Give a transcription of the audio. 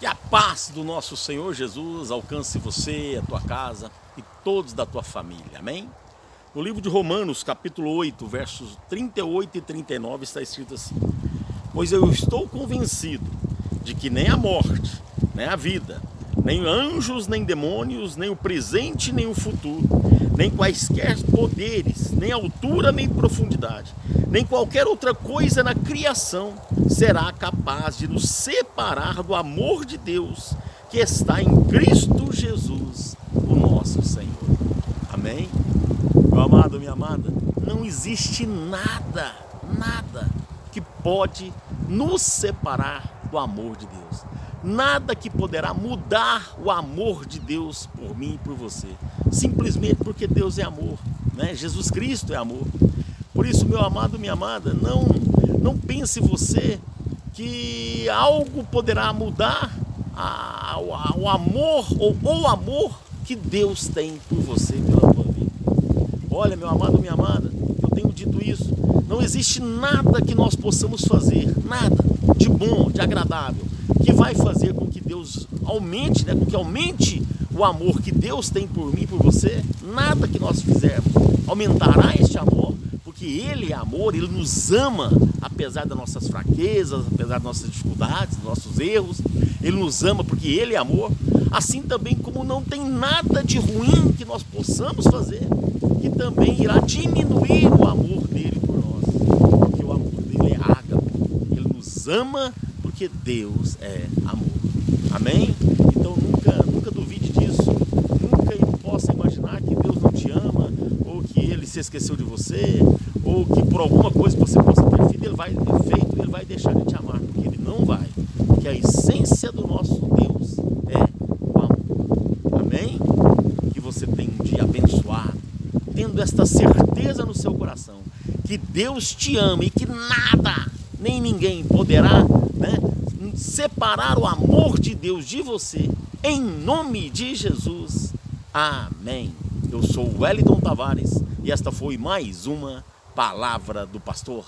Que a paz do nosso Senhor Jesus alcance você, a tua casa e todos da tua família. Amém? No livro de Romanos, capítulo 8, versos 38 e 39, está escrito assim: Pois eu estou convencido de que nem a morte, nem a vida, nem anjos, nem demônios, nem o presente, nem o futuro, nem quaisquer poderes, nem altura, nem profundidade, nem qualquer outra coisa na criação será capaz de nos separar do amor de Deus que está em Cristo Jesus, o nosso Senhor. Amém? Meu amado, minha amada, não existe nada, nada que pode nos separar do amor de Deus nada que poderá mudar o amor de Deus por mim e por você. Simplesmente porque Deus é amor, né? Jesus Cristo é amor. Por isso, meu amado, minha amada, não não pense você que algo poderá mudar a, a, o amor ou o amor que Deus tem por você pela tua vida. Olha, meu amado, minha amada, eu tenho dito isso. Não existe nada que nós possamos fazer, nada de bom, de agradável, que vai fazer com que Deus aumente, né, com que aumente o amor que Deus tem por mim e por você, nada que nós fizermos aumentará este amor, porque Ele é amor, Ele nos ama, apesar das nossas fraquezas, apesar das nossas dificuldades, dos nossos erros, Ele nos ama porque Ele é amor. Assim também como não tem nada de ruim que nós possamos fazer, que também irá diminuir o amor dele por nós, porque o amor dele é ágape, Ele nos ama porque Deus é amor. Amém? Então nunca, nunca duvide disso. Nunca possa imaginar que Deus não te ama, ou que Ele se esqueceu de você, ou que por alguma coisa que você possa ter feito, Ele vai ter feito, Ele vai deixar de te amar, porque Ele não vai. Porque a essência do nosso Deus é o amor. Amém? Que você tenha um dia abençoado, tendo esta certeza no seu coração, que Deus te ama e que nada, nem ninguém poderá separar o amor de Deus de você, em nome de Jesus. Amém. Eu sou Wellington Tavares e esta foi mais uma palavra do pastor.